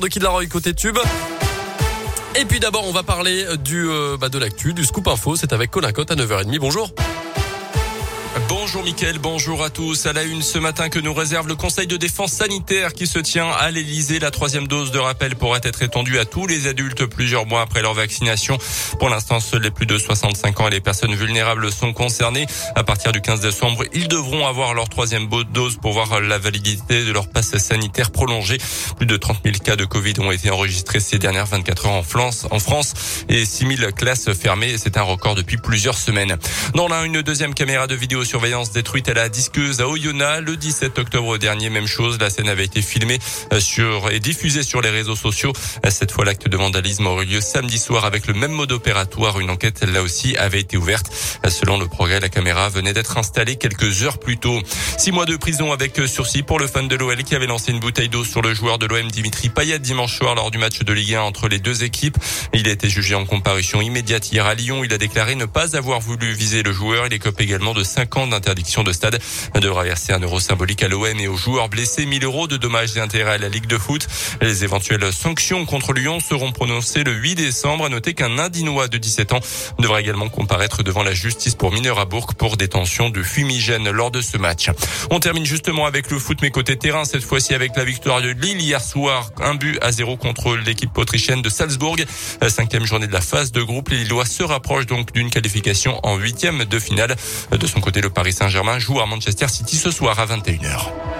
de Kid Laroi côté tube. Et puis d'abord, on va parler du euh, bah, de l'actu, du scoop info. C'est avec Colin Cotte à 9h30. Bonjour. Bonjour Mickaël, bonjour à tous. À la une ce matin que nous réserve le Conseil de défense sanitaire qui se tient à l'Elysée. La troisième dose de rappel pourrait être étendue à tous les adultes plusieurs mois après leur vaccination. Pour l'instant, seuls les plus de 65 ans et les personnes vulnérables sont concernés. À partir du 15 décembre, ils devront avoir leur troisième dose pour voir la validité de leur passe sanitaire prolongé. Plus de 30 000 cas de Covid ont été enregistrés ces dernières 24 heures en France, en France et 6 000 classes fermées. C'est un record depuis plusieurs semaines. Dans l'un, une deuxième caméra de vidéosurveillance détruite à la disqueuse à Oyonnax le 17 octobre dernier. Même chose, la scène avait été filmée euh, sur et diffusée sur les réseaux sociaux. Euh, cette fois, l'acte de vandalisme aurait lieu samedi soir avec le même mode opératoire. Une enquête, là aussi, avait été ouverte. Euh, selon le progrès, la caméra venait d'être installée quelques heures plus tôt. Six mois de prison avec sursis pour le fan de l'OL qui avait lancé une bouteille d'eau sur le joueur de l'OM Dimitri Payet dimanche soir lors du match de Ligue 1 entre les deux équipes. Il a été jugé en comparution immédiate hier à Lyon. Il a déclaré ne pas avoir voulu viser le joueur. Il écope également de 5 ans d'interdiction interdiction de stade devra verser un euro symbolique à l'OM et aux joueurs blessés 1000 euros de dommages et intérêts à la Ligue de foot. Les éventuelles sanctions contre Lyon seront prononcées le 8 décembre. À noter qu'un Indinois de 17 ans devra également comparaître devant la justice pour mineur à Bourg pour détention de fumigène lors de ce match. On termine justement avec le foot, mais côté terrain, cette fois-ci avec la victoire de Lille hier soir, un but à zéro contre l'équipe autrichienne de Salzbourg. La cinquième journée de la phase de groupe, les Lillois se rapprochent donc d'une qualification en huitième de finale. De son côté, le Paris Saint-Germain joue à Manchester City ce soir à 21h.